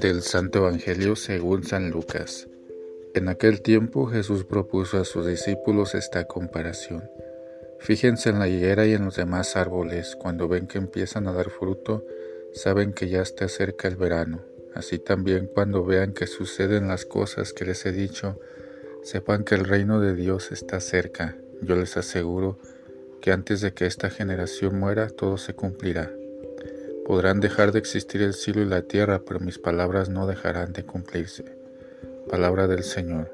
Del Santo Evangelio según San Lucas. En aquel tiempo Jesús propuso a sus discípulos esta comparación. Fíjense en la higuera y en los demás árboles, cuando ven que empiezan a dar fruto, saben que ya está cerca el verano. Así también cuando vean que suceden las cosas que les he dicho, sepan que el reino de Dios está cerca. Yo les aseguro que antes de que esta generación muera, todo se cumplirá. Podrán dejar de existir el cielo y la tierra, pero mis palabras no dejarán de cumplirse. Palabra del Señor.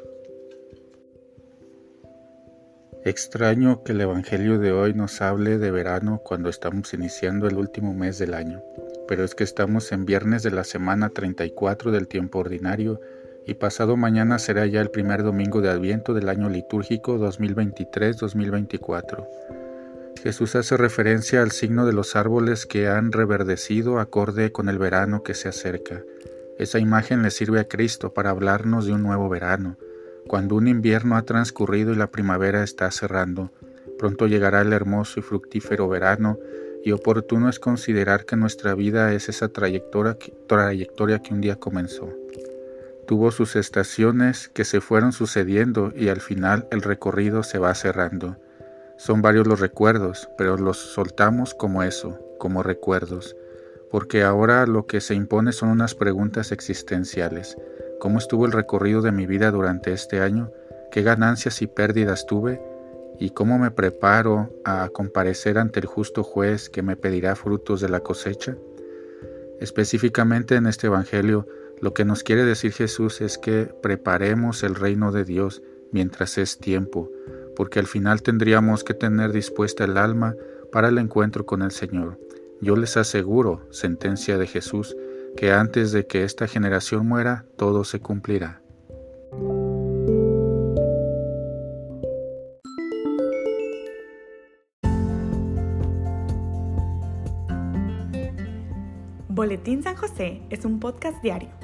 Extraño que el Evangelio de hoy nos hable de verano cuando estamos iniciando el último mes del año, pero es que estamos en viernes de la semana 34 del tiempo ordinario y pasado mañana será ya el primer domingo de Adviento del año litúrgico 2023-2024. Jesús hace referencia al signo de los árboles que han reverdecido acorde con el verano que se acerca. Esa imagen le sirve a Cristo para hablarnos de un nuevo verano. Cuando un invierno ha transcurrido y la primavera está cerrando, pronto llegará el hermoso y fructífero verano y oportuno es considerar que nuestra vida es esa trayectoria que, trayectoria que un día comenzó. Tuvo sus estaciones que se fueron sucediendo y al final el recorrido se va cerrando. Son varios los recuerdos, pero los soltamos como eso, como recuerdos, porque ahora lo que se impone son unas preguntas existenciales. ¿Cómo estuvo el recorrido de mi vida durante este año? ¿Qué ganancias y pérdidas tuve? ¿Y cómo me preparo a comparecer ante el justo juez que me pedirá frutos de la cosecha? Específicamente en este Evangelio, lo que nos quiere decir Jesús es que preparemos el reino de Dios mientras es tiempo, porque al final tendríamos que tener dispuesta el alma para el encuentro con el Señor. Yo les aseguro, sentencia de Jesús, que antes de que esta generación muera, todo se cumplirá. Boletín San José es un podcast diario